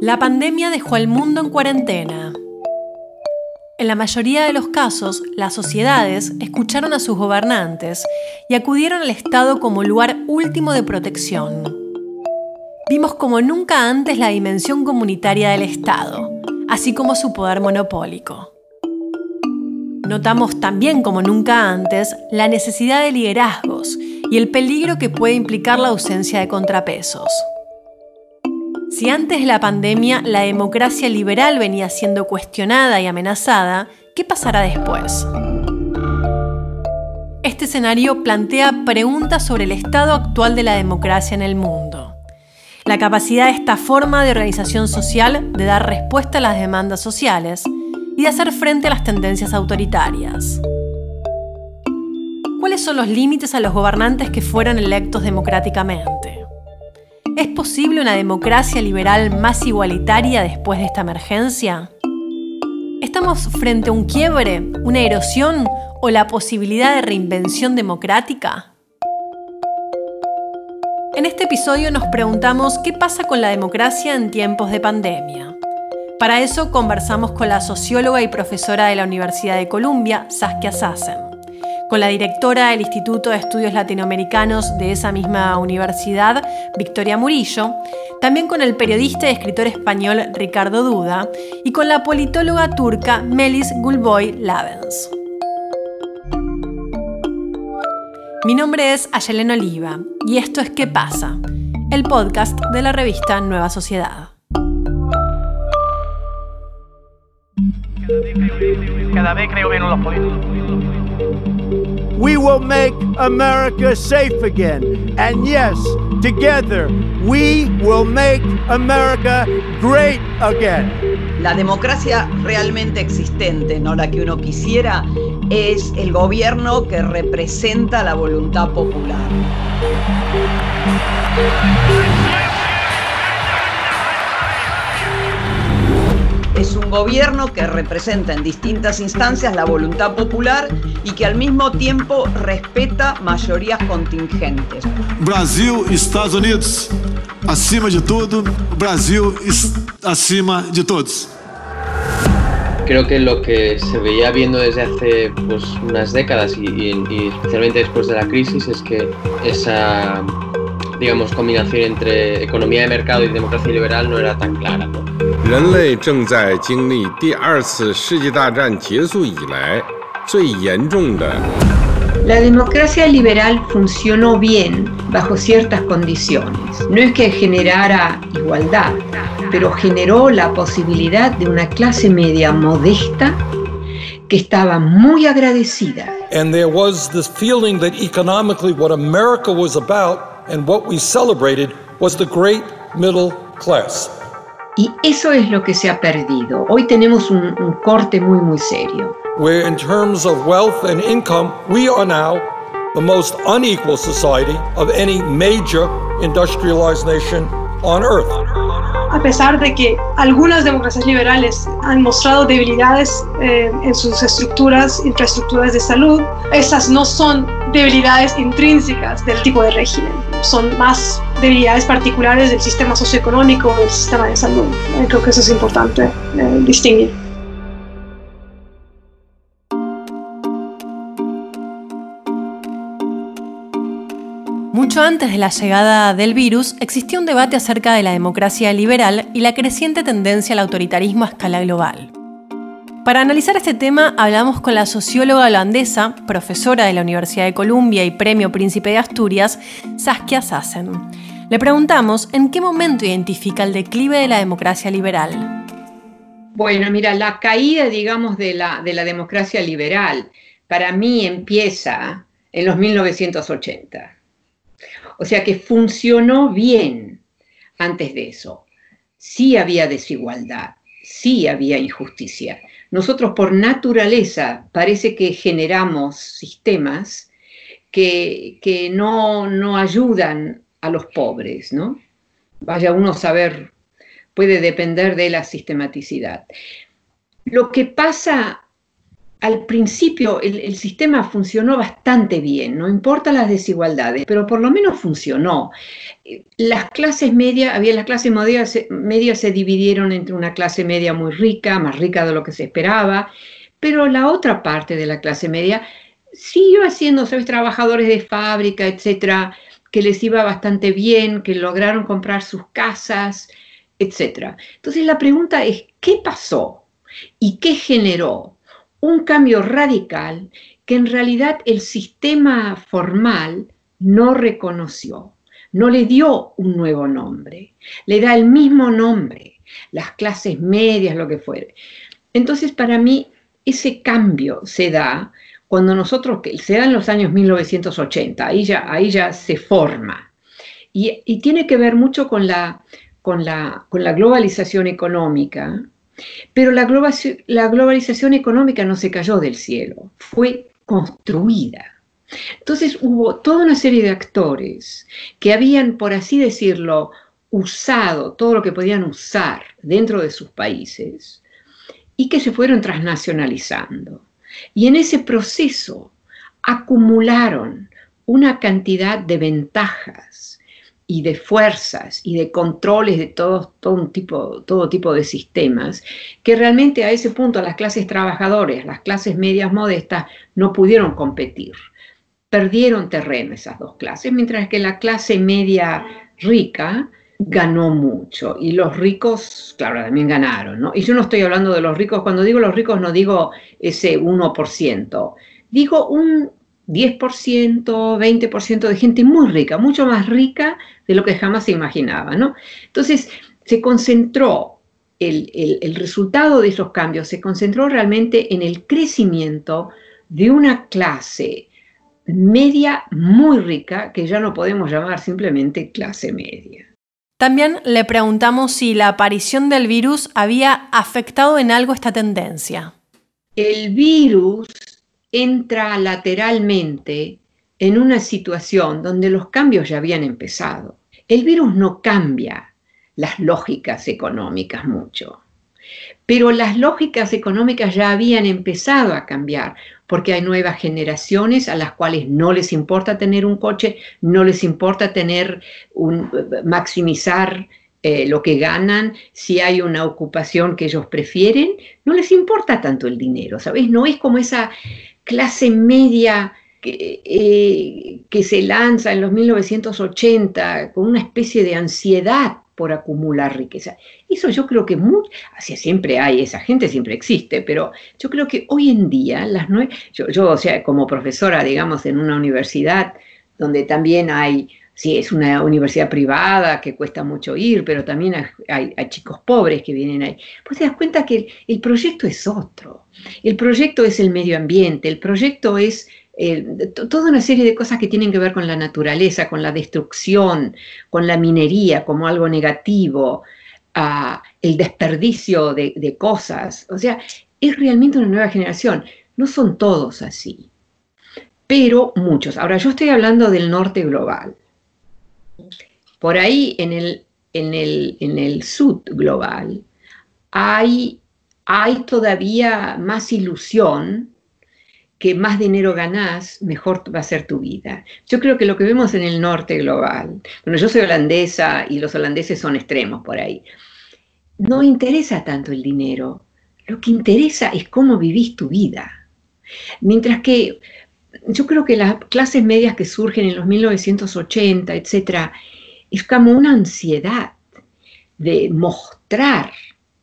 La pandemia dejó al mundo en cuarentena. En la mayoría de los casos, las sociedades escucharon a sus gobernantes y acudieron al Estado como lugar último de protección. Vimos como nunca antes la dimensión comunitaria del Estado, así como su poder monopólico. Notamos también como nunca antes la necesidad de liderazgos y el peligro que puede implicar la ausencia de contrapesos. Si antes de la pandemia la democracia liberal venía siendo cuestionada y amenazada, ¿qué pasará después? Este escenario plantea preguntas sobre el estado actual de la democracia en el mundo. La capacidad de esta forma de organización social de dar respuesta a las demandas sociales y de hacer frente a las tendencias autoritarias. ¿Cuáles son los límites a los gobernantes que fueron electos democráticamente? ¿Es posible una democracia liberal más igualitaria después de esta emergencia? ¿Estamos frente a un quiebre, una erosión o la posibilidad de reinvención democrática? En este episodio nos preguntamos qué pasa con la democracia en tiempos de pandemia. Para eso conversamos con la socióloga y profesora de la Universidad de Columbia, Saskia Sassen con la directora del Instituto de Estudios Latinoamericanos de esa misma universidad, Victoria Murillo, también con el periodista y escritor español Ricardo Duda y con la politóloga turca Melis Gulboy Lavens. Mi nombre es Ayelen Oliva y esto es ¿Qué pasa? El podcast de la revista Nueva Sociedad. Cada vez creo menos los políticos. We will make America safe again. And yes, together, we will make America great again. La democracia realmente existente, no la que uno quisiera, es el gobierno que representa la voluntad popular un gobierno que representa en distintas instancias la voluntad popular y que al mismo tiempo respeta mayorías contingentes. Brasil Estados Unidos, acima de todo, Brasil acima de todos. Creo que lo que se veía viendo desde hace pues, unas décadas y, y especialmente después de la crisis es que esa digamos, combinación entre economía de mercado y democracia liberal no era tan clara. ¿no? La democracia liberal funcionó bien bajo ciertas condiciones. No es que generara igualdad, pero generó la posibilidad de una clase media modesta que estaba muy agradecida. And there was this feeling that economically what America was about and what we celebrated was the great middle class. Y eso es lo que se ha perdido. Hoy tenemos un, un corte muy, muy serio. Where in terms of wealth and income, we are now the most unequal society of any major industrialized nation on earth. A pesar de que algunas democracias liberales han mostrado debilidades eh, en sus estructuras, infraestructuras de salud, esas no son debilidades intrínsecas del tipo de régimen, son más debilidades particulares del sistema socioeconómico del sistema de salud. Creo que eso es importante eh, distinguir. Mucho antes de la llegada del virus, existía un debate acerca de la democracia liberal y la creciente tendencia al autoritarismo a escala global. Para analizar este tema hablamos con la socióloga holandesa, profesora de la Universidad de Columbia y Premio Príncipe de Asturias, Saskia Sassen. Le preguntamos en qué momento identifica el declive de la democracia liberal. Bueno, mira, la caída, digamos, de la, de la democracia liberal para mí empieza en los 1980 o sea que funcionó bien antes de eso. Sí había desigualdad, sí había injusticia. Nosotros por naturaleza parece que generamos sistemas que, no, no ayudan a los pobres, ¿no? Vaya uno a saber, puede depender de la sistematicidad. Lo que pasa al principio el, sistema funcionó bastante bien, no importa las desigualdades, pero por lo menos funcionó. Las clases medias, había las clases medias se dividieron entre una clase media muy rica, más rica de lo que se esperaba, pero la otra parte de la clase media siguió haciendo, ¿sabes? Trabajadores de fábrica, etcétera, que les iba bastante bien, que lograron comprar sus casas, etcétera. Entonces la pregunta es, ¿qué pasó? ¿Y qué generó? un cambio radical que en realidad el sistema formal no reconoció, no le dio un nuevo nombre, le da el mismo nombre, las clases medias, lo que fuere. Entonces, para mí, ese cambio se da cuando nosotros, que se da en los años 1980, ahí ya, se forma. Y, tiene que ver mucho con la globalización económica, pero la, globalización económica no se cayó del cielo, fue construida. Entonces hubo toda una serie de actores que habían, por así decirlo, usado todo lo que podían usar dentro de sus países y que se fueron transnacionalizando. Y en ese proceso acumularon una cantidad de ventajas y de fuerzas y de controles de todo, todo, tipo, todo tipo de sistemas, que realmente a ese punto las clases trabajadoras, las clases medias modestas, no pudieron competir. Perdieron terreno esas dos clases, mientras que la clase media rica ganó mucho y los ricos, claro, también ganaron, ¿no? Y yo no estoy hablando de los ricos, cuando digo los ricos no digo ese 1%, digo un 10%, 20% de gente muy rica, mucho más rica de lo que jamás se imaginaba, ¿no? Entonces, se concentró el, el, resultado de esos cambios, se concentró realmente en el crecimiento de una clase media muy rica que ya no podemos llamar simplemente clase media. También le preguntamos si la aparición del virus había afectado en algo esta tendencia. El virus entra lateralmente en una situación donde los cambios ya habían empezado. El virus no cambia las lógicas económicas mucho, pero las lógicas económicas ya habían empezado a cambiar porque hay nuevas generaciones a las cuales no les importa tener un coche, no les importa tener un maximizar eh, lo que ganan, si hay una ocupación que ellos prefieren, no les importa tanto el dinero, ¿sabes? No es como esa clase media que, eh, que, se lanza en los 1980 con una especie de ansiedad por acumular riqueza. Eso yo creo que muy, así siempre hay, esa gente siempre existe, pero yo creo que hoy en día, las yo, yo, o sea, como profesora, digamos, en una universidad donde también hay sí, es una universidad privada que cuesta mucho ir, pero también hay, chicos pobres que vienen ahí. Pues te das cuenta que el, proyecto es otro. El proyecto es el medio ambiente, el proyecto es eh, toda una serie de cosas que tienen que ver con la naturaleza, con la destrucción, con la minería como algo negativo, el desperdicio de, de cosas. O sea, es realmente una nueva generación. No son todos así, pero muchos. Ahora, yo estoy hablando del norte global. Por ahí en el, en el, en el sud global hay, hay todavía más ilusión que más dinero ganás, mejor va a ser tu vida. Yo creo que lo que vemos en el norte global, bueno, yo soy holandesa y los holandeses son extremos por ahí, no interesa tanto el dinero, lo que interesa es cómo vivís tu vida. Mientras que yo creo que las clases medias que surgen en los 1980, etcétera, es como una ansiedad de mostrar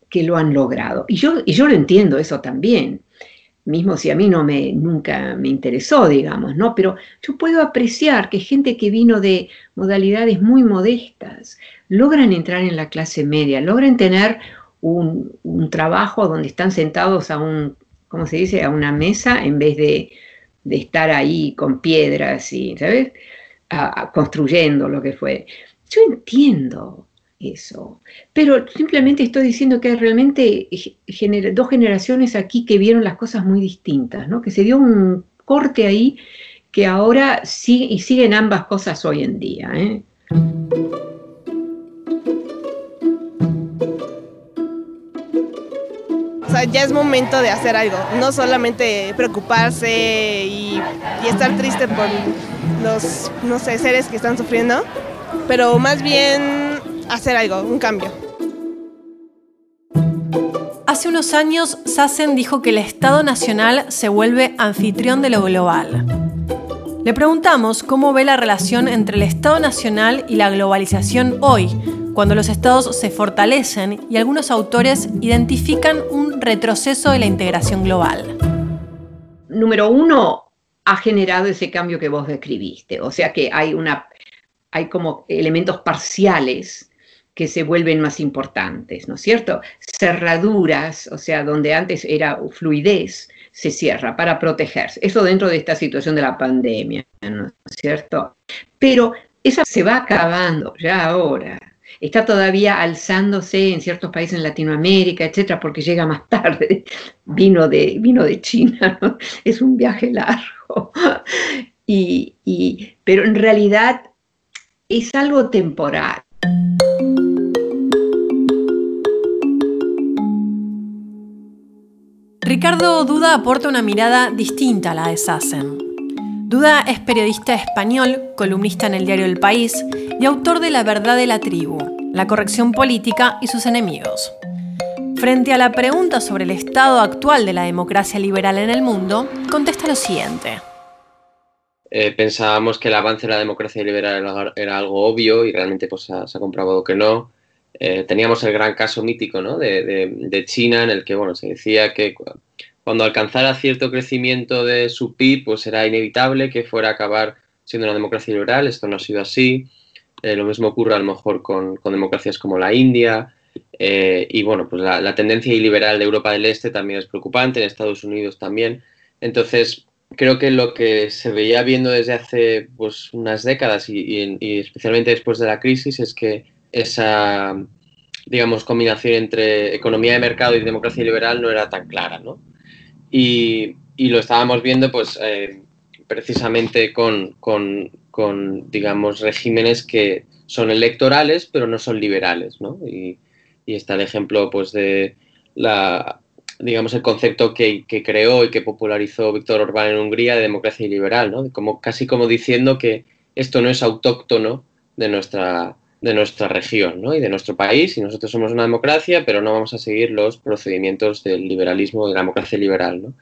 que lo han logrado. Y yo, y yo lo entiendo eso también, mismo si a mí no me, nunca me interesó, digamos, ¿no? Pero yo puedo apreciar que gente que vino de modalidades muy modestas logran entrar en la clase media, logran tener un, trabajo donde están sentados a un, ¿cómo se dice?, a una mesa en vez de de estar ahí con piedras y, ¿sabes? construyendo lo que fue. Yo entiendo eso, pero simplemente estoy diciendo que hay realmente dos generaciones aquí que vieron las cosas muy distintas, ¿no? Que se dio un corte ahí que ahora sí y siguen ambas cosas hoy en día. ¿eh? ya es momento de hacer algo, no solamente preocuparse y, y estar triste por los, no sé, seres que están sufriendo, pero más bien hacer algo, un cambio. Hace unos años, Sassen dijo que el Estado Nacional se vuelve anfitrión de lo global. Le preguntamos cómo ve la relación entre el Estado Nacional y la globalización hoy, cuando los estados se fortalecen y algunos autores identifican un retroceso de la integración global. Número uno, ha generado ese cambio que vos describiste, o sea que hay, una, hay como elementos parciales que se vuelven más importantes, ¿no es cierto? Cerraduras, o sea, donde antes era fluidez, se cierra para protegerse. Eso dentro de esta situación de la pandemia, ¿no es cierto? Pero esa se va acabando ya ahora. Está todavía alzándose en ciertos países en Latinoamérica, etcétera, porque llega más tarde. Vino de, vino de China, ¿no? es un viaje largo. Y, y, pero en realidad es algo temporal. Ricardo Duda aporta una mirada distinta a la de Sassen. Duda es periodista español, columnista en el diario El País y autor de La verdad de la tribu, la corrección política y sus enemigos. Frente a la pregunta sobre el estado actual de la democracia liberal en el mundo, contesta lo siguiente. Eh, pensábamos que el avance de la democracia liberal era, algo obvio y realmente pues, se ha comprobado que no. Eh, teníamos el gran caso mítico ¿no? de, China en el que bueno, se decía que cuando alcanzara cierto crecimiento de su PIB, pues era inevitable que fuera a acabar siendo una democracia liberal. Esto no ha sido así. Eh, lo mismo ocurre a lo mejor con, democracias como la India. Eh, y bueno, pues la, tendencia iliberal de Europa del Este también es preocupante, en Estados Unidos también. Entonces, creo que lo que se veía viendo desde hace pues, unas décadas y especialmente después de la crisis es que esa, digamos, combinación entre economía de mercado y democracia liberal no era tan clara, ¿no? Y, lo estábamos viendo, pues, eh, precisamente con, digamos, regímenes que son electorales, pero no son liberales, ¿no? Y, está el ejemplo, pues, de la, digamos, el concepto que, creó y que popularizó Víctor Orbán en Hungría de democracia liberal, ¿no? Como, casi como diciendo que esto no es autóctono de nuestra de nuestra región ¿no? y de nuestro país y nosotros somos una democracia, pero no vamos a seguir los procedimientos del liberalismo, de la democracia liberal. ¿no?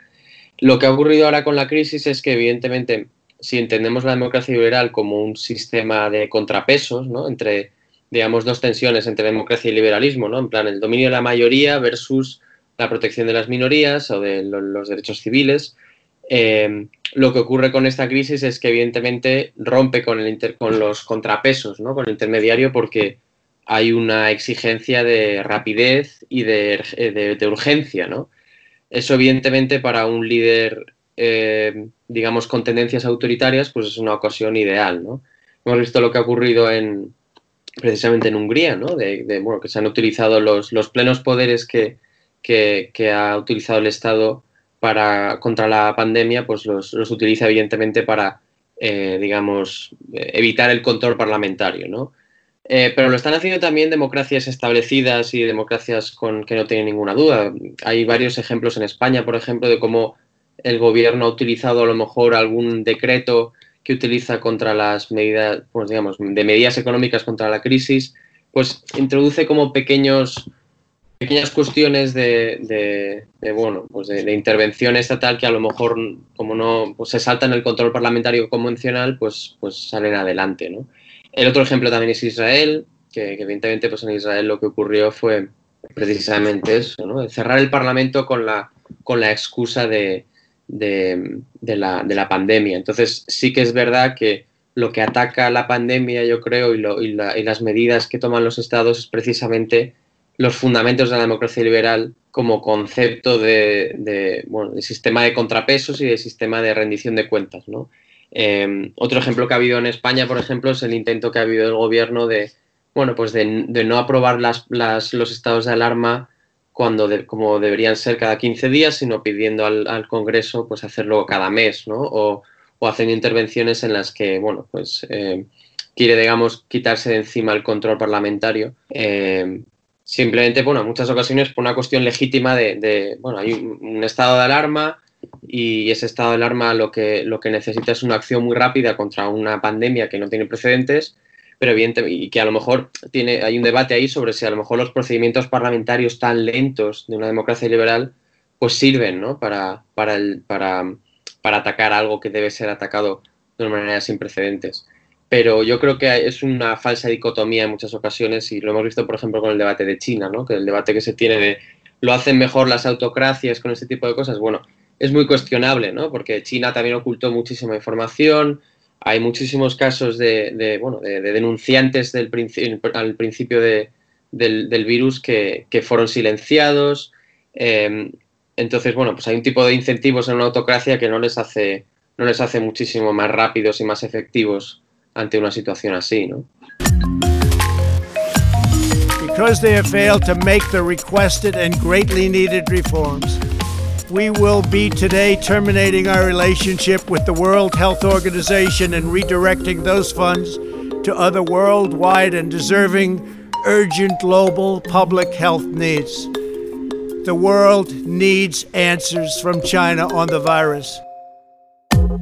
Lo que ha ocurrido ahora con la crisis es que evidentemente si entendemos la democracia liberal como un sistema de contrapesos ¿no? entre digamos dos tensiones entre democracia y liberalismo, ¿no? en plan el dominio de la mayoría versus la protección de las minorías o de los derechos civiles, eh, lo que ocurre con esta crisis es que evidentemente rompe con, el con los contrapesos, ¿no? con el intermediario, porque hay una exigencia de rapidez y de, urgencia. ¿no? Eso evidentemente para un líder, eh, digamos, con tendencias autoritarias, pues es una ocasión ideal. ¿no? Hemos visto lo que ha ocurrido en, precisamente en Hungría, ¿no? de, que se han utilizado los, plenos poderes que ha utilizado el Estado para, contra la pandemia, pues los, utiliza evidentemente para, eh, digamos, evitar el control parlamentario, ¿no? Eh, pero lo están haciendo también democracias establecidas y democracias con que no tienen ninguna duda. Hay varios ejemplos en España, por ejemplo, de cómo el gobierno ha utilizado a lo mejor algún decreto que utiliza contra las medidas, pues digamos, de medidas económicas contra la crisis, pues introduce como pequeños pequeñas cuestiones de, bueno, pues de, intervención estatal que a lo mejor, como no pues se saltan el control parlamentario convencional, pues, pues salen adelante. ¿no? El otro ejemplo también es Israel, que, evidentemente pues en Israel lo que ocurrió fue precisamente eso, ¿no? cerrar el Parlamento con la, con la excusa de, de, la, de, la, pandemia. Entonces sí que es verdad que lo que ataca la pandemia, yo creo, y, lo, y, y las medidas que toman los estados es precisamente los fundamentos de la democracia liberal como concepto de, sistema de contrapesos y de sistema de rendición de cuentas. Eh, otro ejemplo que ha habido en España, por ejemplo, es el intento que ha habido del gobierno de, bueno, pues de, no aprobar las, los estados de alarma cuando como deberían ser cada 15 días, sino pidiendo al, Congreso pues hacerlo cada mes, O, haciendo intervenciones en las que, bueno, pues eh, quiere, digamos, quitarse de encima el control parlamentario. Eh, simplemente, bueno, en muchas ocasiones por una cuestión legítima de, bueno, hay un, estado de alarma y ese estado de alarma lo que, lo que necesita es una acción muy rápida contra una pandemia que no tiene precedentes, pero evidentemente, y que a lo mejor tiene, hay un debate ahí sobre si a lo mejor los procedimientos parlamentarios tan lentos de una democracia liberal pues sirven, ¿no? Para, para, el, para, para atacar algo que debe ser atacado de una manera sin precedentes pero yo creo que es una falsa dicotomía en muchas ocasiones y lo hemos visto, por ejemplo, con el debate de China, ¿no? que el debate que se tiene de lo hacen mejor las autocracias con este tipo de cosas, bueno, es muy cuestionable, ¿no? porque China también ocultó muchísima información, hay muchísimos casos de, bueno, de, denunciantes del al principio de, del, virus que, fueron silenciados. Em, entonces, bueno, pues hay un tipo de incentivos en una autocracia que no les hace, no les hace muchísimo más rápidos y más efectivos ante una situación así, ¿no? Because they have failed to make the requested and greatly needed reforms, we will be today terminating our relationship with the World Health Organization and redirecting those funds to other worldwide and deserving urgent global public health needs. The world needs answers from China on the virus.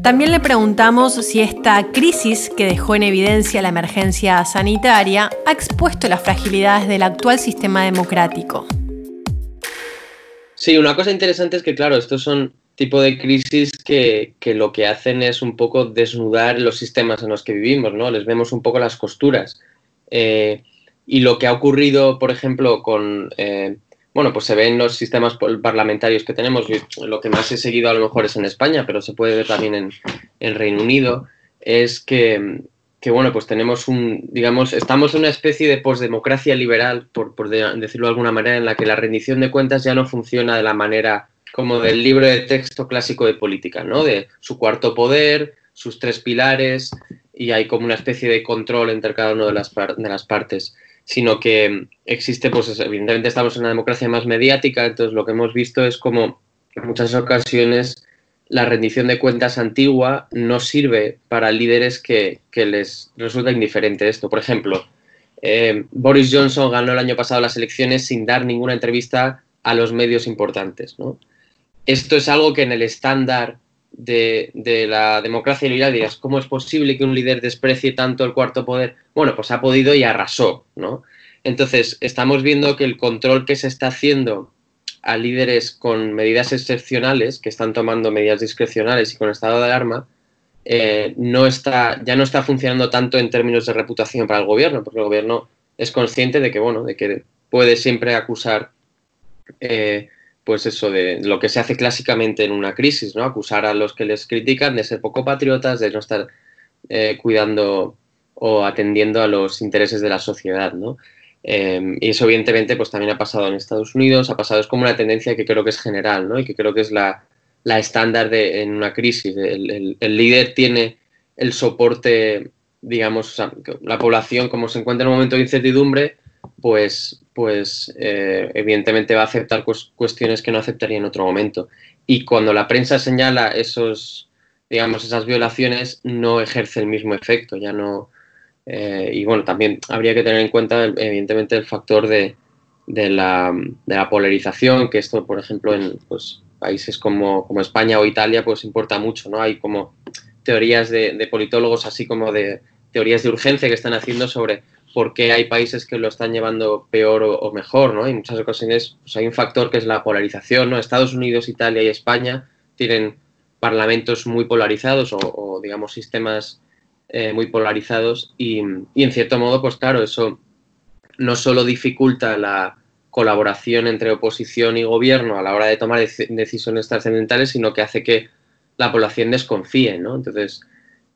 También le preguntamos si esta crisis que dejó en evidencia la emergencia sanitaria ha expuesto las fragilidades del actual sistema democrático. Sí, una cosa interesante es que, claro, estos son tipo de crisis que, lo que hacen es un poco desnudar los sistemas en los que vivimos, ¿no? Les vemos un poco las costuras. Eh, y lo que ha ocurrido, por ejemplo, con eh, bueno, pues se ve en los sistemas parlamentarios que tenemos, lo que más he seguido a lo mejor es en España, pero se puede ver también en, el Reino Unido, es que, bueno, pues tenemos un, digamos, estamos en una especie de posdemocracia liberal, por, por decirlo de alguna manera, en la que la rendición de cuentas ya no funciona de la manera como del libro de texto clásico de política, ¿no? De su cuarto poder, sus tres pilares, y hay como una especie de control entre cada una de las, de las partes sino que existe, pues evidentemente estamos en una democracia más mediática, entonces lo que hemos visto es como en muchas ocasiones la rendición de cuentas antigua no sirve para líderes que, les resulta indiferente esto. Por ejemplo, eh, Boris Johnson ganó el año pasado las elecciones sin dar ninguna entrevista a los medios importantes. Esto es algo que en el estándar de, la democracia liberal dirías, ¿cómo es posible que un líder desprecie tanto el cuarto poder? Bueno, pues ha podido y arrasó, ¿no? Entonces, estamos viendo que el control que se está haciendo a líderes con medidas excepcionales, que están tomando medidas discrecionales y con estado de alarma, eh, no está, ya no está funcionando tanto en términos de reputación para el gobierno, porque el gobierno es consciente de que, bueno, de que puede siempre acusar eh, pues eso, de lo que se hace clásicamente en una crisis, ¿no? Acusar a los que les critican de ser poco patriotas, de no estar eh, cuidando o atendiendo a los intereses de la sociedad, ¿no? Em, y eso evidentemente pues también ha pasado en Estados Unidos, ha pasado, es como una tendencia que creo que es general, ¿no? Y que creo que es la, estándar de, en una crisis. El, líder tiene el soporte, digamos, la población como se encuentra en un momento de incertidumbre, pues, pues eh, evidentemente va a aceptar cuestiones que no aceptaría en otro momento. Y cuando la prensa señala esos, digamos, esas violaciones, no ejerce el mismo efecto, ya no. Eh, y bueno, también habría que tener en cuenta, evidentemente, el factor de, de, la, de la, polarización, que esto, por ejemplo, en pues, países como, como, España o Italia, pues importa mucho, ¿no? Hay como teorías de, de politólogos, así como de teorías de urgencia que están haciendo sobre porque hay países que lo están llevando peor o, mejor, ¿no? Y en muchas ocasiones pues hay un factor que es la polarización, ¿no? Estados Unidos, Italia y España tienen parlamentos muy polarizados o, digamos, sistemas eh, muy polarizados y, en cierto modo, pues claro, eso no solo dificulta la colaboración entre oposición y gobierno a la hora de tomar decisiones trascendentales, sino que hace que la población desconfíe, ¿no? Entonces,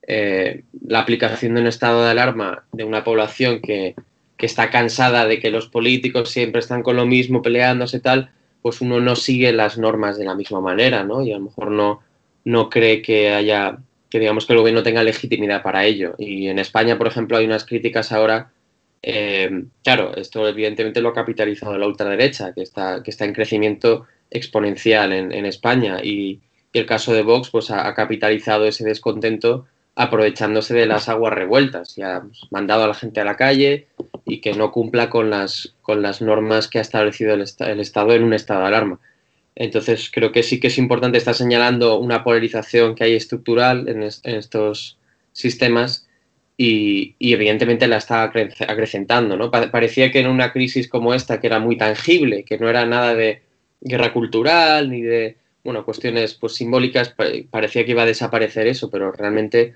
eh, la aplicación de un estado de alarma de una población que, está cansada de que los políticos siempre están con lo mismo, peleándose tal, pues uno no sigue las normas de la misma manera, ¿no? Y a lo mejor no, no cree que haya, que digamos que el gobierno tenga legitimidad para ello. Y en España, por ejemplo, hay unas críticas ahora, eh, claro, esto evidentemente lo ha capitalizado la ultraderecha, que está, que está en crecimiento exponencial en, España. Y, el caso de Vox, pues ha capitalizado ese descontento aprovechándose de las aguas revueltas y ha mandado a la gente a la calle y que no cumpla con las, con las normas que ha establecido el, Estado en un estado de alarma. Entonces, creo que sí que es importante estar señalando una polarización que hay estructural en, estos sistemas y, evidentemente la está acrecentando. ¿no? Parecía que en una crisis como esta, que era muy tangible, que no era nada de guerra cultural ni de bueno, cuestiones pues, simbólicas, parecía que iba a desaparecer eso, pero realmente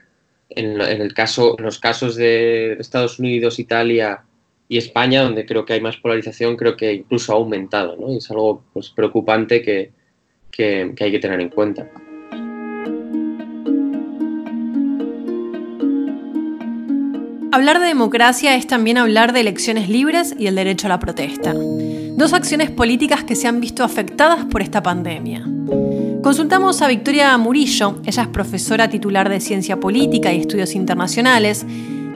en, el caso, en los casos de Estados Unidos, Italia, y España, donde creo que hay más polarización, creo que incluso ha aumentado, ¿no? Y es algo pues, preocupante que, que, hay que tener en cuenta. Hablar de democracia es también hablar de elecciones libres y el derecho a la protesta. Dos acciones políticas que se han visto afectadas por esta pandemia. Consultamos a Victoria Murillo, ella es profesora titular de Ciencia Política y Estudios Internacionales,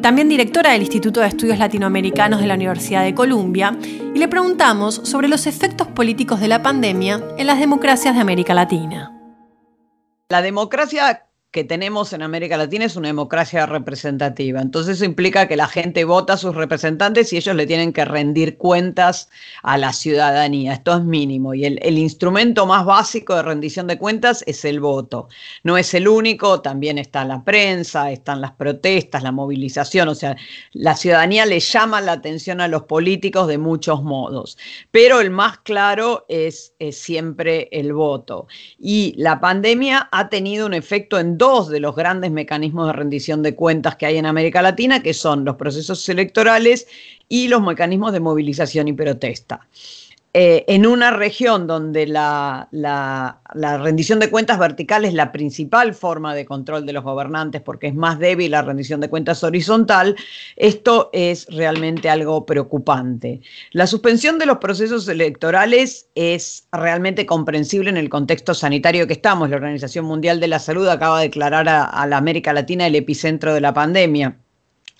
también directora del Instituto de Estudios Latinoamericanos de la Universidad de Columbia, y le preguntamos sobre los efectos políticos de la pandemia en las democracias de América Latina. La democracia que tenemos en América Latina es una democracia representativa. Entonces eso implica que la gente vota a sus representantes y ellos le tienen que rendir cuentas a la ciudadanía. Esto es mínimo. Y el, instrumento más básico de rendición de cuentas es el voto. No es el único, también está la prensa, están las protestas, la movilización. O sea, la ciudadanía le llama la atención a los políticos de muchos modos. Pero el más claro es, es siempre el voto. Y la pandemia ha tenido un efecto en dos de los grandes mecanismos de rendición de cuentas que hay en América Latina, que son los procesos electorales y los mecanismos de movilización y protesta. Eh, en una región donde la, rendición de cuentas vertical es la principal forma de control de los gobernantes porque es más débil la rendición de cuentas horizontal, esto es realmente algo preocupante. La suspensión de los procesos electorales es realmente comprensible en el contexto sanitario que estamos. La Organización Mundial de la Salud acaba de declarar a la América Latina el epicentro de la pandemia.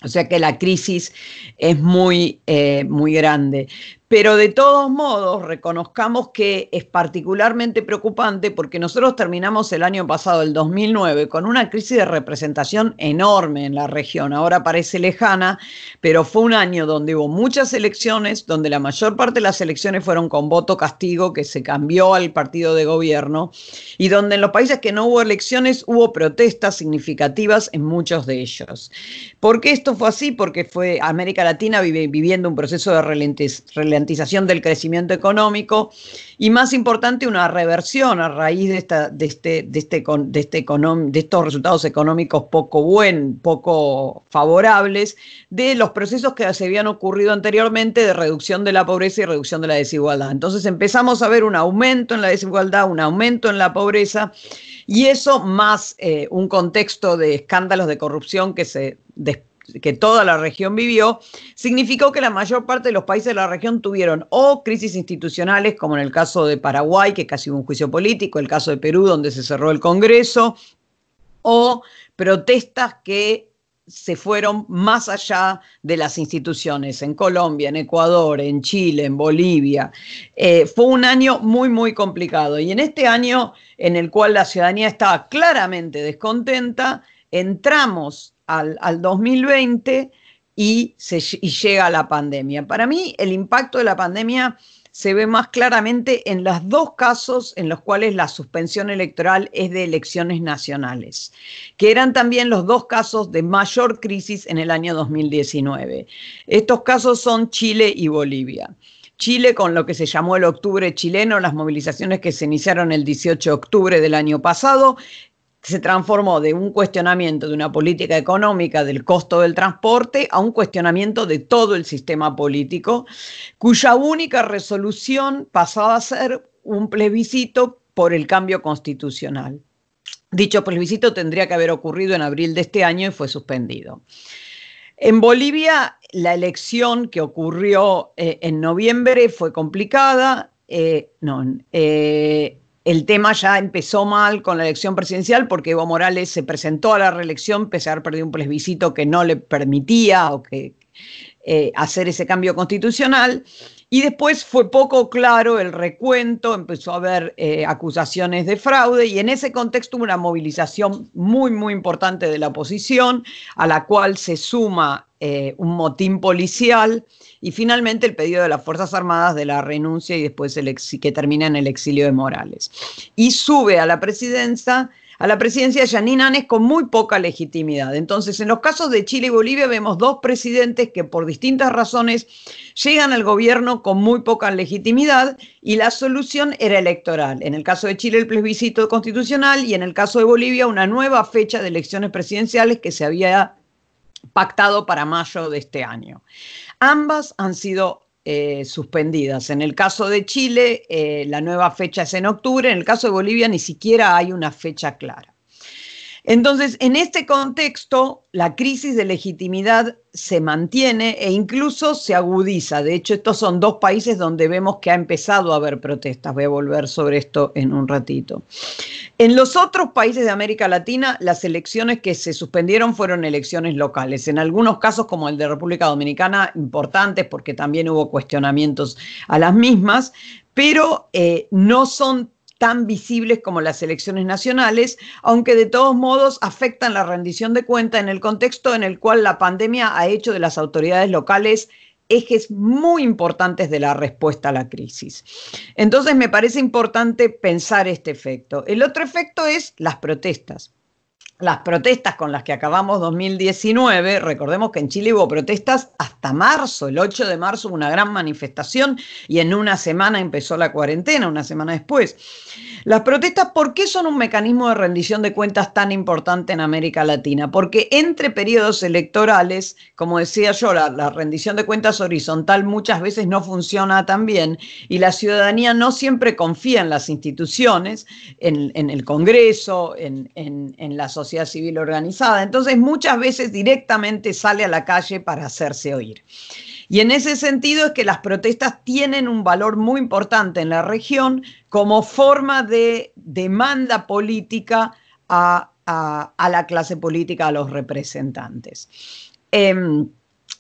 O sea que la crisis es muy, eh, muy grande. Pero de todos modos, reconozcamos que es particularmente preocupante porque nosotros terminamos el año pasado, el 2009, con una crisis de representación enorme en la región. Ahora parece lejana, pero fue un año donde hubo muchas elecciones, donde la mayor parte de las elecciones fueron con voto castigo, que se cambió al partido de gobierno, y donde en los países que no hubo elecciones hubo protestas significativas en muchos de ellos. ¿Por qué esto fue así? Porque fue América Latina viviendo un proceso de ralentización del crecimiento económico y más importante una reversión a raíz de, esta, de, este, de, este, de, este de estos resultados económicos poco buen, poco favorables, de los procesos que se habían ocurrido anteriormente de reducción de la pobreza y reducción de la desigualdad. Entonces empezamos a ver un aumento en la desigualdad, un aumento en la pobreza. Y eso más eh, un contexto de escándalos de corrupción que se que toda la región vivió, significó que la mayor parte de los países de la región tuvieron o crisis institucionales, como en el caso de Paraguay, que casi hubo un juicio político, el caso de Perú, donde se cerró el Congreso, o protestas que se fueron más allá de las instituciones, en Colombia, en Ecuador, en Chile, en Bolivia. Eh, fue un año muy, muy complicado. Y en este año en el cual la ciudadanía estaba claramente descontenta, entramos al, 2020 y, se, llega la pandemia. Para mí, el impacto de la pandemia se ve más claramente en los dos casos en los cuales la suspensión electoral es de elecciones nacionales, que eran también los dos casos de mayor crisis en el año 2019. Estos casos son Chile y Bolivia. Chile con lo que se llamó el octubre chileno, las movilizaciones que se iniciaron el 18 de octubre del año pasado, se transformó de un cuestionamiento de una política económica del costo del transporte a un cuestionamiento de todo el sistema político, cuya única resolución pasaba a ser un plebiscito por el cambio constitucional. Dicho plebiscito tendría que haber ocurrido en abril de este año y fue suspendido. En Bolivia, la elección que ocurrió eh, en noviembre fue complicada. Eh, no, eh, el tema ya empezó mal con la elección presidencial porque Evo Morales se presentó a la reelección pese a haber perdido un plebiscito que no le permitía o que eh, hacer ese cambio constitucional. Y después fue poco claro el recuento, empezó a haber eh, acusaciones de fraude y en ese contexto hubo una movilización muy, muy importante de la oposición, a la cual se suma eh, un motín policial y finalmente el pedido de las Fuerzas Armadas de la renuncia y después que termina en el exilio de Morales. Y sube a la presidencia a la presidencia de Yanine Áñez con muy poca legitimidad. Entonces, en los casos de Chile y Bolivia vemos dos presidentes que por distintas razones llegan al gobierno con muy poca legitimidad y la solución era electoral. En el caso de Chile el plebiscito constitucional y en el caso de Bolivia una nueva fecha de elecciones presidenciales que se había pactado para mayo de este año. Ambas han sido eh, suspendidas. En el caso de Chile, eh, la nueva fecha es en octubre, en el caso de Bolivia ni siquiera hay una fecha clara. Entonces, en este contexto, la crisis de legitimidad se mantiene e incluso se agudiza. De hecho, estos son dos países donde vemos que ha empezado a haber protestas. Voy a volver sobre esto en un ratito. En los otros países de América Latina, las elecciones que se suspendieron fueron elecciones locales. En algunos casos, como el de República Dominicana, importantes porque también hubo cuestionamientos a las mismas, pero eh, no son tan visibles como las elecciones nacionales, aunque de todos modos afectan la rendición de cuenta en el contexto en el cual la pandemia ha hecho de las autoridades locales ejes muy importantes de la respuesta a la crisis. Entonces me parece importante pensar este efecto. El otro efecto es las protestas las protestas con las que acabamos 2019, recordemos que en Chile hubo protestas hasta marzo, el 8 de marzo hubo una gran manifestación y en una semana empezó la cuarentena, una semana después. Las protestas, ¿por qué son un mecanismo de rendición de cuentas tan importante en América Latina? Porque entre periodos electorales, como decía yo, la, rendición de cuentas horizontal muchas veces no funciona tan bien y la ciudadanía no siempre confía en las instituciones, en, el Congreso, en, en la sociedad civil organizada. Entonces muchas veces directamente sale a la calle para hacerse oír. Y en ese sentido es que las protestas tienen un valor muy importante en la región como forma de demanda política a, la clase política, a los representantes. Em,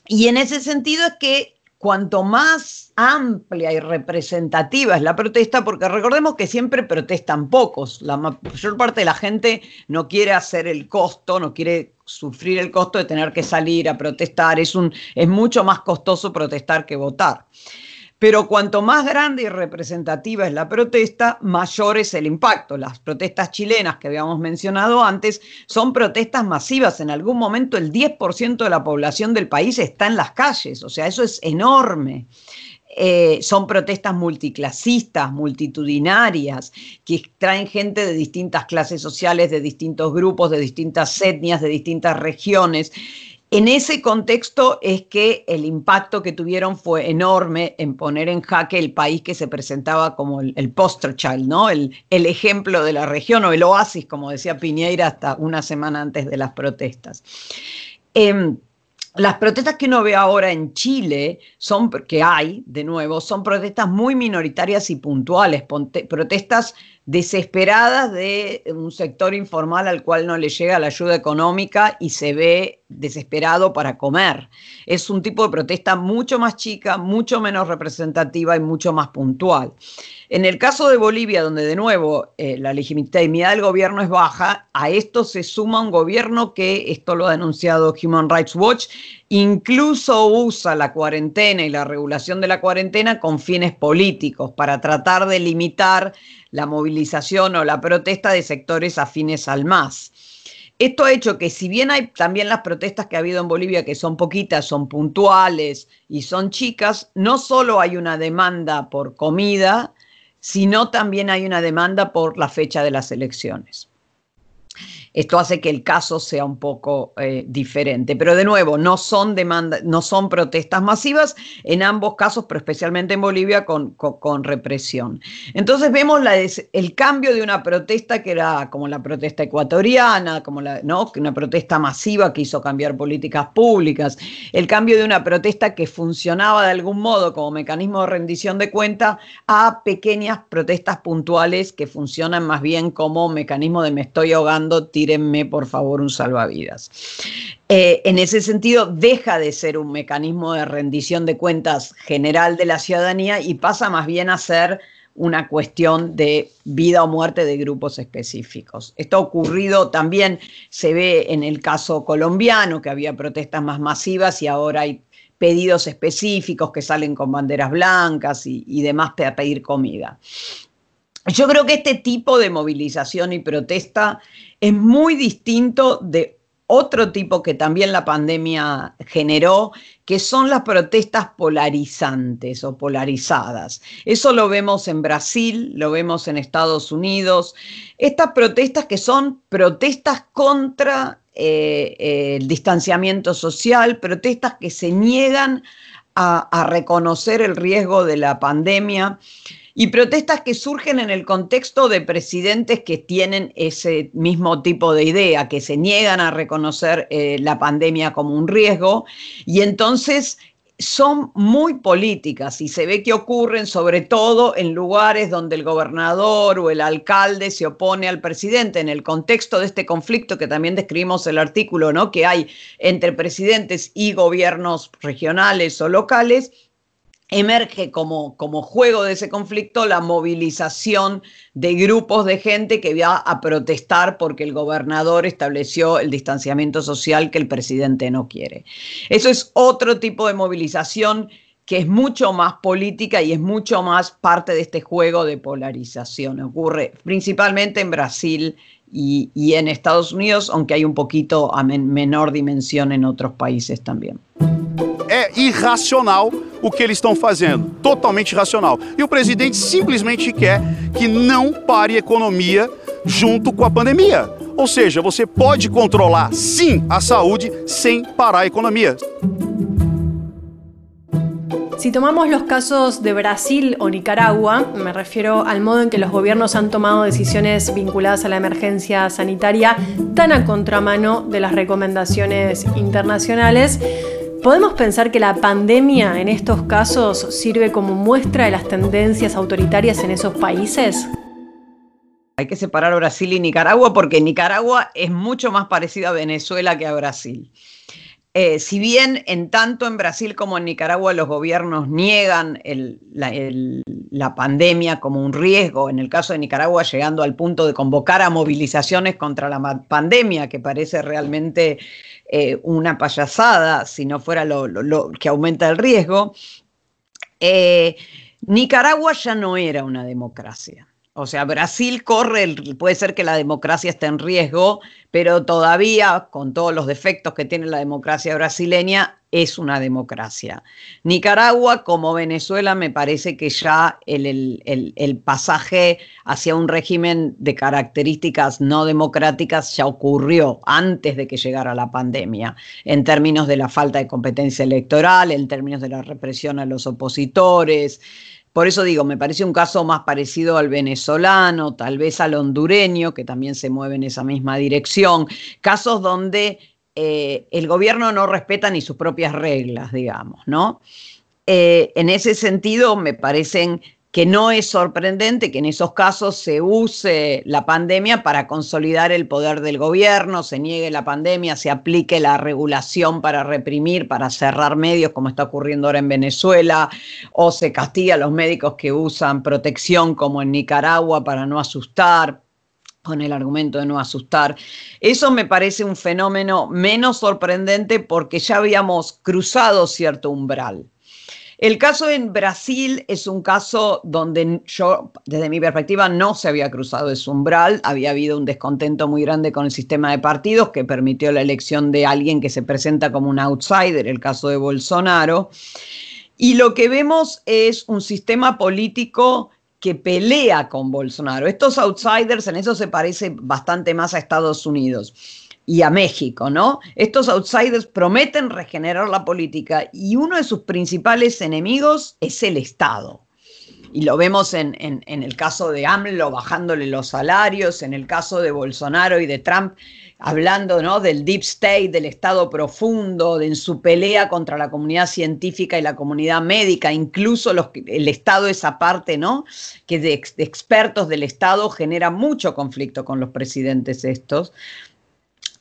y en ese sentido es que cuanto más amplia y representativa es la protesta, porque recordemos que siempre protestan pocos, la mayor parte de la gente no quiere hacer el costo, no quiere sufrir el costo de tener que salir a protestar, es, un, es mucho más costoso protestar que votar. Pero cuanto más grande y representativa es la protesta, mayor es el impacto. Las protestas chilenas que habíamos mencionado antes son protestas masivas. En algún momento el 10% de la población del país está en las calles. O sea, eso es enorme. Eh, son protestas multiclasistas, multitudinarias, que traen gente de distintas clases sociales, de distintos grupos, de distintas etnias, de distintas regiones. En ese contexto es que el impacto que tuvieron fue enorme en poner en jaque el país que se presentaba como el, poster child, ¿no? El, ejemplo de la región o el oasis, como decía Piñeira hasta una semana antes de las protestas. Em, las protestas que uno ve ahora en Chile son, que hay, de nuevo, son protestas muy minoritarias y puntuales, protestas desesperadas de un sector informal al cual no le llega la ayuda económica y se ve desesperado para comer. Es un tipo de protesta mucho más chica, mucho menos representativa y mucho más puntual. En el caso de Bolivia, donde de nuevo eh, la legitimidad del gobierno es baja, a esto se suma un gobierno que, esto lo ha denunciado Human Rights Watch, incluso usa la cuarentena y la regulación de la cuarentena con fines políticos para tratar de limitar la movilización o la protesta de sectores afines al MAS. Esto ha hecho que si bien hay también las protestas que ha habido en Bolivia, que son poquitas, son puntuales y son chicas, no solo hay una demanda por comida, sino también hay una demanda por la fecha de las elecciones. Esto hace que el caso sea un poco eh, diferente. Pero de nuevo, no son, no son protestas masivas en ambos casos, pero especialmente en Bolivia con, represión. Entonces vemos el cambio de una protesta que era como la protesta ecuatoriana, como la, ¿no? una protesta masiva que hizo cambiar políticas públicas, el cambio de una protesta que funcionaba de algún modo como mecanismo de rendición de cuenta a pequeñas protestas puntuales que funcionan más bien como mecanismo de me estoy ahogando, tírenme por favor un salvavidas. Eh, en ese sentido, deja de ser un mecanismo de rendición de cuentas general de la ciudadanía y pasa más bien a ser una cuestión de vida o muerte de grupos específicos. Esto ha ocurrido también, se ve en el caso colombiano, que había protestas más masivas y ahora hay pedidos específicos que salen con banderas blancas y, y demás para pedir comida. Yo creo que este tipo de movilización y protesta es muy distinto de otro tipo que también la pandemia generó, que son las protestas polarizantes o polarizadas. Eso lo vemos en Brasil, lo vemos en Estados Unidos. Estas protestas que son protestas contra eh, el distanciamiento social, protestas que se niegan a reconocer el riesgo de la pandemia y protestas que surgen en el contexto de presidentes que tienen ese mismo tipo de idea, que se niegan a reconocer eh, la pandemia como un riesgo y entonces son muy políticas y se ve que ocurren sobre todo en lugares donde el gobernador o el alcalde se opone al presidente, en el contexto de este conflicto que también describimos el artículo, ¿no? que hay entre presidentes y gobiernos regionales o locales, emerge como, como juego de ese conflicto la movilización de grupos de gente que va a protestar porque el gobernador estableció el distanciamiento social que el presidente no quiere. Eso es otro tipo de movilización que es mucho más política y es mucho más parte de este juego de polarización. Ocurre principalmente en Brasil y, y en Estados Unidos, aunque hay un poquito a men menor dimensión en otros países también. É irracional o que eles estão fazendo, totalmente irracional. E o presidente simplesmente quer que não pare a economia junto com a pandemia. Ou seja, você pode controlar sim a saúde sem parar a economia. Si tomamos los casos de Brasil o Nicaragua, me refiero al modo en que los gobiernos han tomado decisiones vinculadas a la emergencia sanitaria tan a contramano de las recomendaciones internacionales, ¿Podemos pensar que la pandemia en estos casos sirve como muestra de las tendencias autoritarias en esos países? Hay que separar Brasil y Nicaragua porque Nicaragua es mucho más parecido a Venezuela que a Brasil. Eh, si bien en tanto en Brasil como en Nicaragua los gobiernos niegan la, pandemia como un riesgo, en el caso de Nicaragua llegando al punto de convocar a movilizaciones contra la pandemia, que parece realmente eh, una payasada, si no fuera lo que aumenta el riesgo, eh, Nicaragua ya no era una democracia. O sea, Brasil corre, puede ser que la democracia esté en riesgo, pero todavía, con todos los defectos que tiene la democracia brasileña, es una democracia. Nicaragua, como Venezuela, me parece que ya el, el, el, pasaje hacia un régimen de características no democráticas ya ocurrió antes de que llegara la pandemia, en términos de la falta de competencia electoral, en términos de la represión a los opositores. Por eso digo, me parece un caso más parecido al venezolano, tal vez al hondureño, que también se mueve en esa misma dirección. Casos donde eh, el gobierno no respeta ni sus propias reglas, digamos, ¿no? Eh, en ese sentido, me parecen que no es sorprendente que en esos casos se use la pandemia para consolidar el poder del gobierno, se niegue la pandemia, se aplique la regulación para reprimir, para cerrar medios, como está ocurriendo ahora en Venezuela, o se castiga a los médicos que usan protección, como en Nicaragua, para no asustar con el argumento de no asustar. Eso me parece un fenómeno menos sorprendente porque ya habíamos cruzado cierto umbral. El caso en Brasil es un caso donde yo, desde mi perspectiva, no se había cruzado ese umbral. Había habido un descontento muy grande con el sistema de partidos que permitió la elección de alguien que se presenta como un outsider, el caso de Bolsonaro. Y lo que vemos es un sistema político que pelea con Bolsonaro. Estos outsiders en eso se parece bastante más a Estados Unidos y a México, ¿no? Estos outsiders prometen regenerar la política y uno de sus principales enemigos es el Estado. Y lo vemos en, en, el caso de AMLO bajándole los salarios, en el caso de Bolsonaro y de Trump hablando ¿no? del deep state, del estado profundo, de, en su pelea contra la comunidad científica y la comunidad médica, incluso el Estado, esa parte ¿no? que de expertos del Estado genera mucho conflicto con los presidentes estos.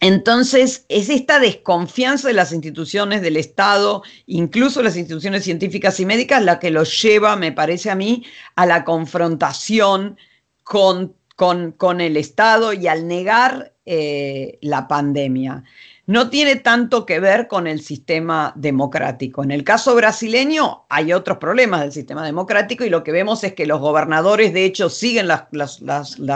Entonces, es esta desconfianza de las instituciones del Estado, incluso las instituciones científicas y médicas, la que los lleva, me parece a mí, a la confrontación con, con, el Estado y al negar eh, la pandemia no tiene tanto que ver con el sistema democrático. En el caso brasileño hay otros problemas del sistema democrático y lo que vemos es que los gobernadores de hecho siguen las,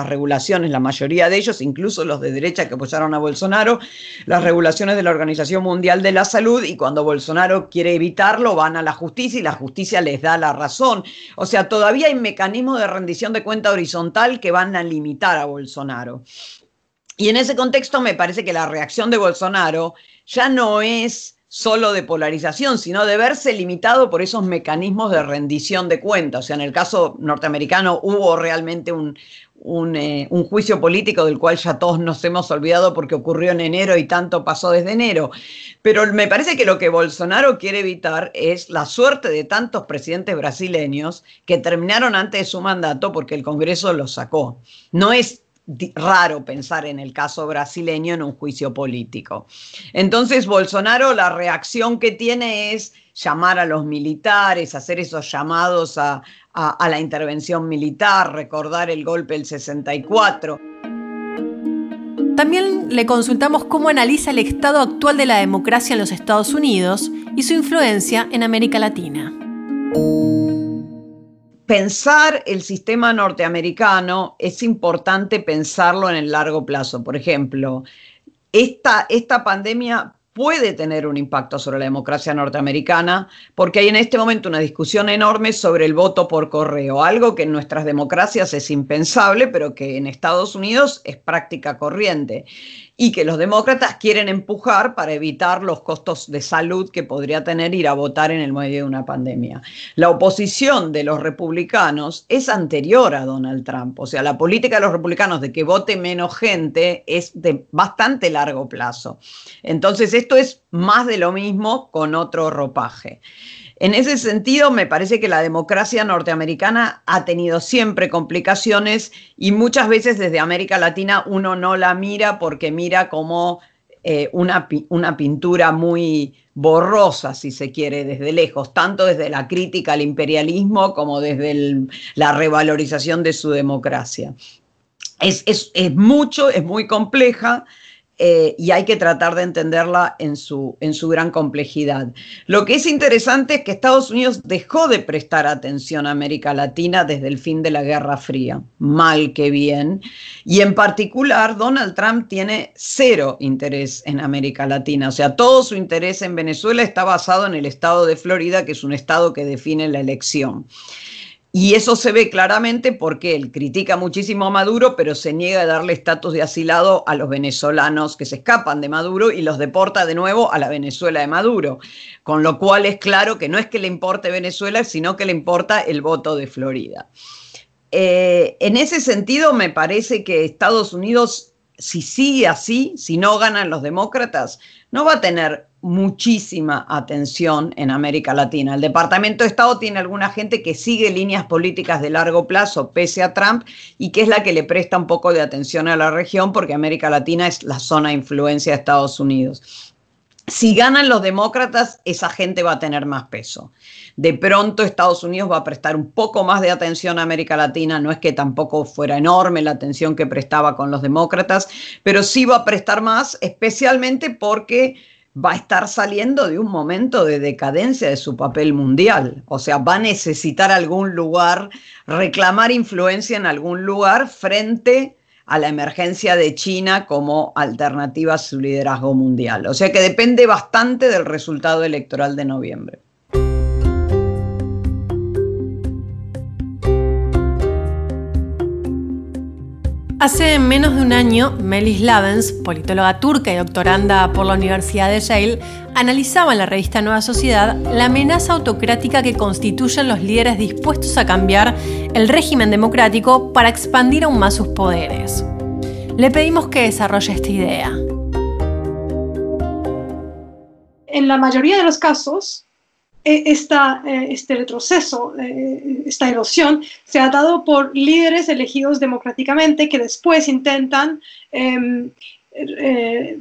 regulaciones, la mayoría de ellos, incluso los de derecha que apoyaron a Bolsonaro, las regulaciones de la Organización Mundial de la Salud y cuando Bolsonaro quiere evitarlo van a la justicia y la justicia les da la razón. O sea, todavía hay mecanismos de rendición de cuenta horizontal que van a limitar a Bolsonaro. Y en ese contexto me parece que la reacción de Bolsonaro ya no es solo de polarización, sino de verse limitado por esos mecanismos de rendición de cuentas. O sea, en el caso norteamericano hubo realmente un, eh, un, juicio político del cual ya todos nos hemos olvidado porque ocurrió en enero y tanto pasó desde enero. Pero me parece que lo que Bolsonaro quiere evitar es la suerte de tantos presidentes brasileños que terminaron antes de su mandato porque el Congreso los sacó. No es raro pensar en el caso brasileño en un juicio político. Entonces, Bolsonaro la reacción que tiene es llamar a los militares, hacer esos llamados a, la intervención militar, recordar el golpe del 64. También le consultamos cómo analiza el estado actual de la democracia en los Estados Unidos y su influencia en América Latina pensar el sistema norteamericano es importante pensarlo en el largo plazo. Por ejemplo, esta, esta pandemia puede tener un impacto sobre la democracia norteamericana, porque hay en este momento una discusión enorme sobre el voto por correo, algo que en nuestras democracias es impensable, pero que en Estados Unidos es práctica corriente y que los demócratas quieren empujar para evitar los costos de salud que podría tener ir a votar en el medio de una pandemia. La oposición de los republicanos es anterior a Donald Trump, o sea, la política de los republicanos de que vote menos gente es de bastante largo plazo. Entonces, esto es más de lo mismo con otro ropaje. En ese sentido, me parece que la democracia norteamericana ha tenido siempre complicaciones y muchas veces desde América Latina uno no la mira porque mira como eh, una, una pintura muy borrosa, si se quiere, desde lejos, tanto desde la crítica al imperialismo como desde la revalorización de su democracia. Es, es, es mucho, es muy compleja eh, y hay que tratar de entenderla en su, en su gran complejidad. Lo que es interesante es que Estados Unidos dejó de prestar atención a América Latina desde el fin de la Guerra Fría, mal que bien, y en particular Donald Trump tiene cero interés en América Latina, o sea, todo su interés en Venezuela está basado en el estado de Florida, que es un estado que define la elección. Y eso se ve claramente porque él critica muchísimo a Maduro, pero se niega a darle estatus de asilado a los venezolanos que se escapan de Maduro y los deporta de nuevo a la Venezuela de Maduro. Con lo cual es claro que no es que le importe Venezuela, sino que le importa el voto de Florida. Eh, en ese sentido, me parece que Estados Unidos, si sigue así, si no ganan los demócratas, no va a tener muchísima atención en América Latina. El Departamento de Estado tiene alguna gente que sigue líneas políticas de largo plazo pese a Trump y que es la que le presta un poco de atención a la región porque América Latina es la zona de influencia de Estados Unidos. Si ganan los demócratas, esa gente va a tener más peso. De pronto Estados Unidos va a prestar un poco más de atención a América Latina, no es que tampoco fuera enorme la atención que prestaba con los demócratas, pero sí va a prestar más, especialmente porque va a estar saliendo de un momento de decadencia de su papel mundial. O sea, va a necesitar algún lugar, reclamar influencia en algún lugar frente a la emergencia de China como alternativa a su liderazgo mundial. O sea que depende bastante del resultado electoral de noviembre. Hace menos de un año, Melis Lavens, politóloga turca y doctoranda por la Universidad de Yale, analizaba en la revista Nueva Sociedad la amenaza autocrática que constituyen los líderes dispuestos a cambiar el régimen democrático para expandir aún más sus poderes. Le pedimos que desarrolle esta idea. En la mayoría de los casos, esta, eh, este retroceso, eh, esta erosión, se ha dado por líderes elegidos democráticamente que después intentan em, eh,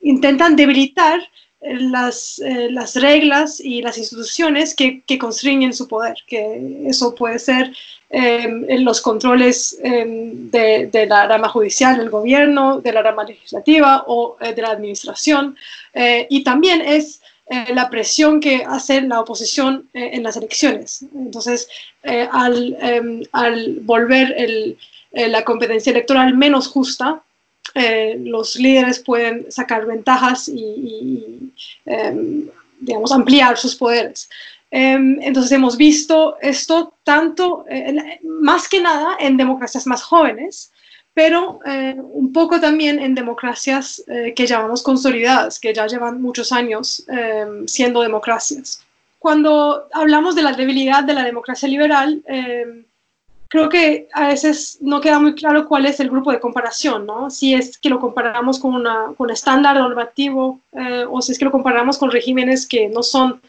intentan debilitar las, las, reglas y las instituciones que, que, constriñen su poder, que eso puede ser en los controles de, de, la rama judicial del gobierno, de la rama legislativa o de la administración, y también es eh, la presión que hace la oposición eh, en las elecciones. Entonces, eh, al, em, al, volver la competencia electoral menos justa, los líderes pueden sacar ventajas y, y em, digamos, ampliar sus poderes. Em, entonces hemos visto esto tanto, más que nada, en democracias más jóvenes, pero eh, un poco también en democracias eh, que llamamos consolidadas, que ya llevan muchos años eh, siendo democracias. Cuando hablamos de la debilidad de la democracia liberal, creo que a veces no queda muy claro cuál es el grupo de comparación, ¿no? Si es que lo comparamos con, una, con un estándar normativo o si es que lo comparamos con regímenes que no son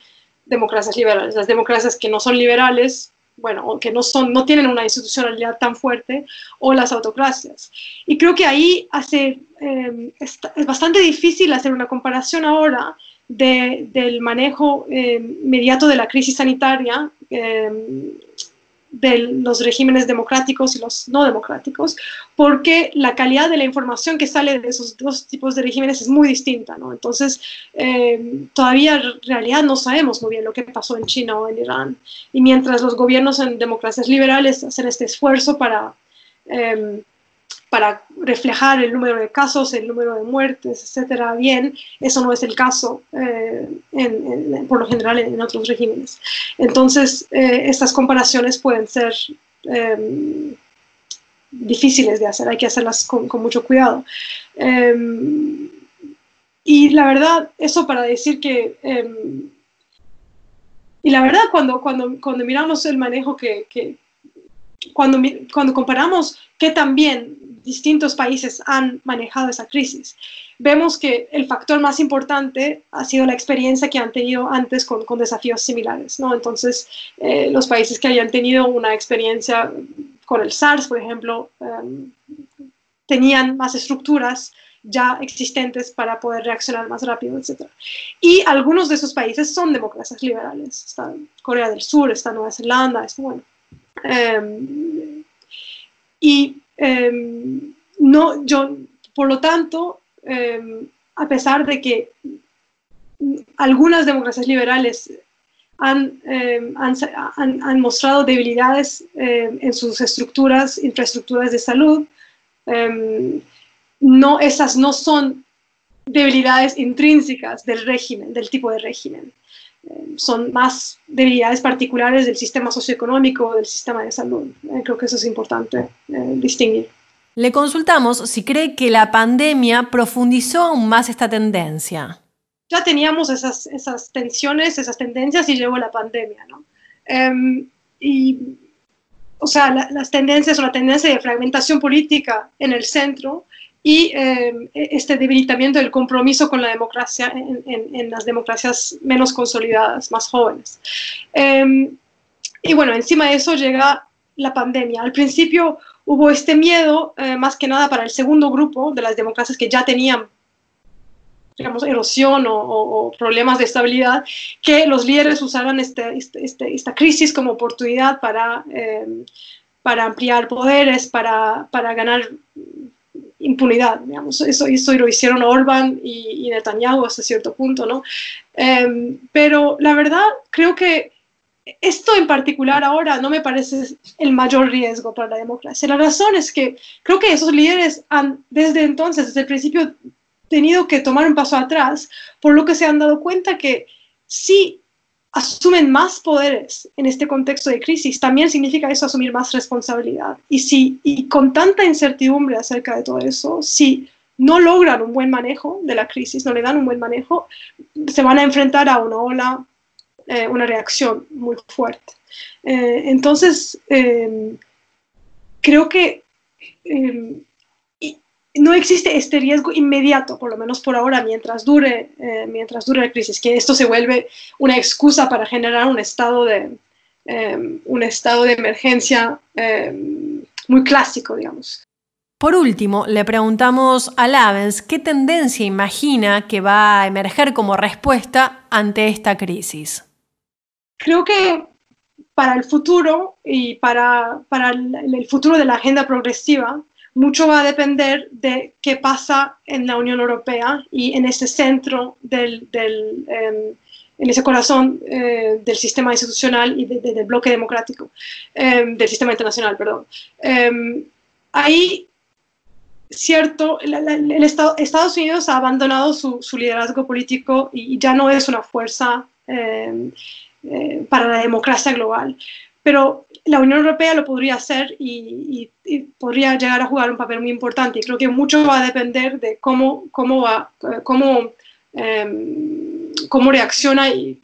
democracias liberales. Las democracias que no son liberales bueno, que no, son, no tienen una institucionalidad tan fuerte, o las autocracias. Y creo que ahí hace, eh, es, bastante difícil hacer una comparación ahora del manejo eh, inmediato de la crisis sanitaria eh, de los regímenes democráticos y los no democráticos, porque la calidad de la información que sale de esos dos tipos de regímenes es muy distinta, ¿no? Entonces, eh, todavía en realidad no sabemos muy bien lo que pasó en China o en Irán. Y mientras los gobiernos en democracias liberales hacen este esfuerzo para... Eh, para reflejar el número de casos, el número de muertes, etcétera, bien, eso no es el caso eh, por lo general en, otros regímenes. Entonces, eh, estas comparaciones pueden ser em, difíciles de hacer, hay que hacerlas con, mucho cuidado. Em, y la verdad, eso para decir que... Em, y la verdad, cuando, cuando, cuando miramos el manejo que, que cuando, cuando comparamos qué también distintos países han manejado esa crisis. Vemos que el factor más importante ha sido la experiencia que han tenido antes con, con desafíos similares. ¿no? Entonces, eh, los países que hayan tenido una experiencia con el SARS, por ejemplo, em, tenían más estructuras ya existentes para poder reaccionar más rápido, etc. Y algunos de esos países son democracias liberales. Está Corea del Sur, está Nueva Zelanda, está bueno. Em, y Em, no, yo, por lo tanto, em, a pesar de que algunas democracias liberales han, em, han, mostrado debilidades en sus estructuras, infraestructuras de salud, no, esas no son debilidades intrínsecas del régimen, del tipo de régimen. Son más debilidades particulares del sistema socioeconómico, del sistema de salud. Eh, creo que eso es importante eh, distinguir. Le consultamos si cree que la pandemia profundizó aún más esta tendencia. Ya teníamos esas, esas tensiones, esas tendencias y llegó la pandemia, ¿no? Em, y, o sea, las tendencias o la tendencia de fragmentación política en el centro y em, e, este debilitamiento del compromiso con la democracia en, en, las democracias menos consolidadas, más jóvenes. Em, y bueno, encima de eso llega la pandemia. Al principio hubo este miedo, eh, más que nada para el segundo grupo de las democracias que ya tenían digamos, erosión o, problemas de estabilidad, que los líderes usaran este, este, este esta crisis como oportunidad para, em, para ampliar poderes, para, para, ganar impunidad, digamos. Eso, eso lo hicieron Orban y, Netanyahu hasta cierto punto, ¿no? Em, pero la verdad, creo que esto en particular ahora no me parece el mayor riesgo para la democracia. La razón es que creo que esos líderes han desde entonces, desde el principio, tenido que tomar un paso atrás, por lo que se han dado cuenta que si asumen más poderes en este contexto de crisis, también significa eso asumir más responsabilidad. Y, si, y con tanta incertidumbre acerca de todo eso, si no logran un buen manejo de la crisis, no le dan un buen manejo, se van a enfrentar a una ola eh, una reacción muy fuerte. Eh, entonces, em, creo que em, no existe este riesgo inmediato, por lo menos por ahora, mientras dure, eh, mientras dure la crisis, que esto se vuelve una excusa para generar un estado de, em, un estado de emergencia muy clásico, digamos. Por último, le preguntamos a Lavens qué tendencia imagina que va a emerger como respuesta ante esta crisis. Creo que para el futuro y para, para el futuro de la agenda progresiva, mucho va a depender de qué pasa en la Unión Europea y en ese centro del, del em, en ese corazón eh, del sistema institucional y del bloque democrático, em, del sistema internacional, perdón. Em, ahí cierto, el, Estado, Estados Unidos ha abandonado su, liderazgo político y, ya no es una fuerza eh, eh, para la democracia global. Pero la Unión Europea lo podría hacer y, podría llegar a jugar un papel muy importante. Y creo que mucho va a depender de cómo, cómo, va, cómo em, cómo reacciona y,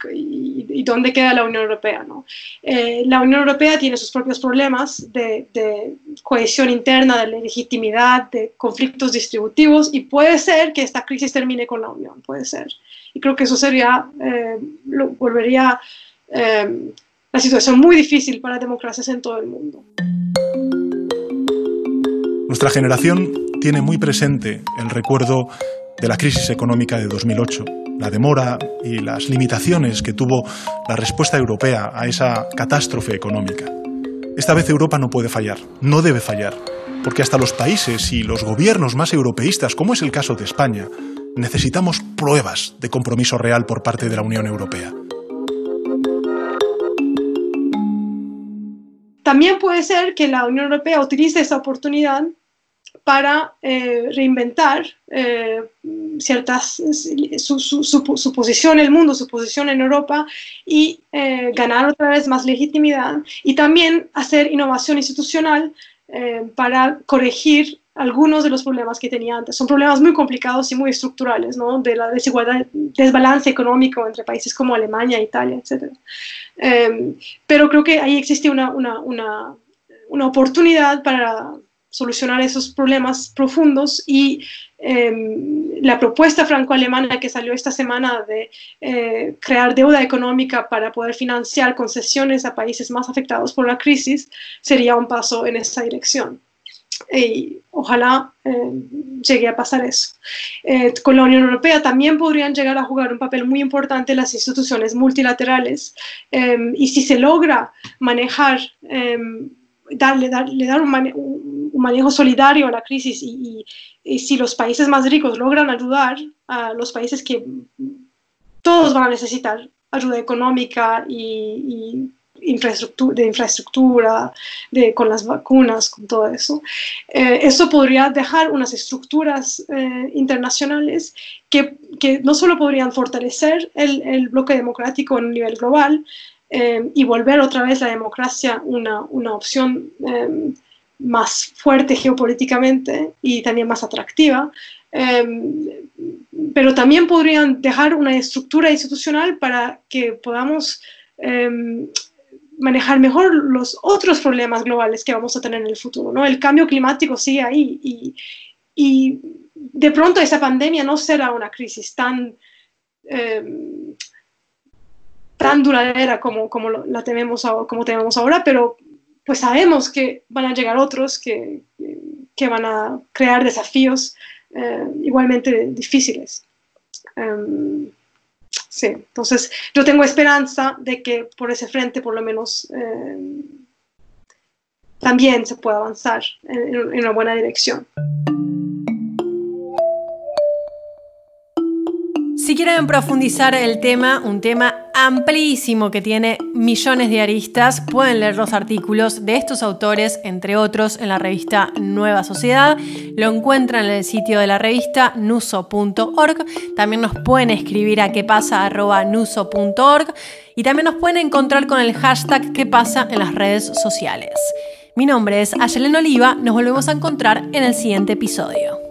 dónde queda la Unión Europea. ¿no? Eh, la Unión Europea tiene sus propios problemas de, cohesión interna, de legitimidad, de conflictos distributivos y puede ser que esta crisis termine con la Unión, puede ser. Y creo que eso sería, eh, volvería eh, la situación muy difícil para democracias en todo el mundo. Nuestra generación tiene muy presente el recuerdo de la crisis económica de 2008 la demora y las limitaciones que tuvo la respuesta europea a esa catástrofe económica. Esta vez Europa no puede fallar, no debe fallar, porque hasta los países y los gobiernos más europeístas, como es el caso de España, necesitamos pruebas de compromiso real por parte de la Unión Europea. También puede ser que la Unión Europea utilice esa oportunidad para eh, reinventar eh, ciertas, su, posición en el mundo, su posición en Europa y eh, ganar otra vez más legitimidad y también hacer innovación institucional para corregir algunos de los problemas que tenía antes. Son problemas muy complicados y muy estructurales, ¿no? De la desigualdad, desbalance económico entre países como Alemania, Italia, etc. pero creo que ahí existe una, una, una, una oportunidad para solucionar esos problemas profundos y em, la propuesta franco-alemana que salió esta semana de eh, crear deuda económica para poder financiar concesiones a países más afectados por la crisis sería un paso en esa dirección. Y ojalá em, llegue a pasar eso. Eh, con la Unión Europea también podrían llegar a jugar un papel muy importante las instituciones multilaterales em, y si se logra manejar darle, darle dar un, manejo solidario a la crisis y, si los países más ricos logran ayudar a los países que todos van a necesitar ayuda económica y, infraestructura, de infraestructura, de, con las vacunas, con todo eso. Eh, eso podría dejar unas estructuras eh, internacionales que, que, no solo podrían fortalecer el, el bloque democrático en un nivel global, Em, y volver otra vez la democracia una, una opción em, más fuerte geopolíticamente y también más atractiva, em, pero también podrían dejar una estructura institucional para que podamos manejar mejor los otros problemas globales que vamos a tener en el futuro. ¿no? El cambio climático sigue ahí y, de pronto esa pandemia no será una crisis tan tan duradera como, como la tenemos, como tenemos ahora, pero pues sabemos que van a llegar otros que, que van a crear desafíos eh, igualmente difíciles. Em, sí, entonces yo tengo esperanza de que por ese frente por lo menos em, también se pueda avanzar en, en una buena dirección. Quieren profundizar el tema, un tema amplísimo que tiene millones de aristas, pueden leer los artículos de estos autores, entre otros, en la revista Nueva Sociedad. Lo encuentran en el sitio de la revista nuso.org. También nos pueden escribir a quepasa.nuso.org y también nos pueden encontrar con el hashtag que pasa en las redes sociales. Mi nombre es Ayelen Oliva, nos volvemos a encontrar en el siguiente episodio.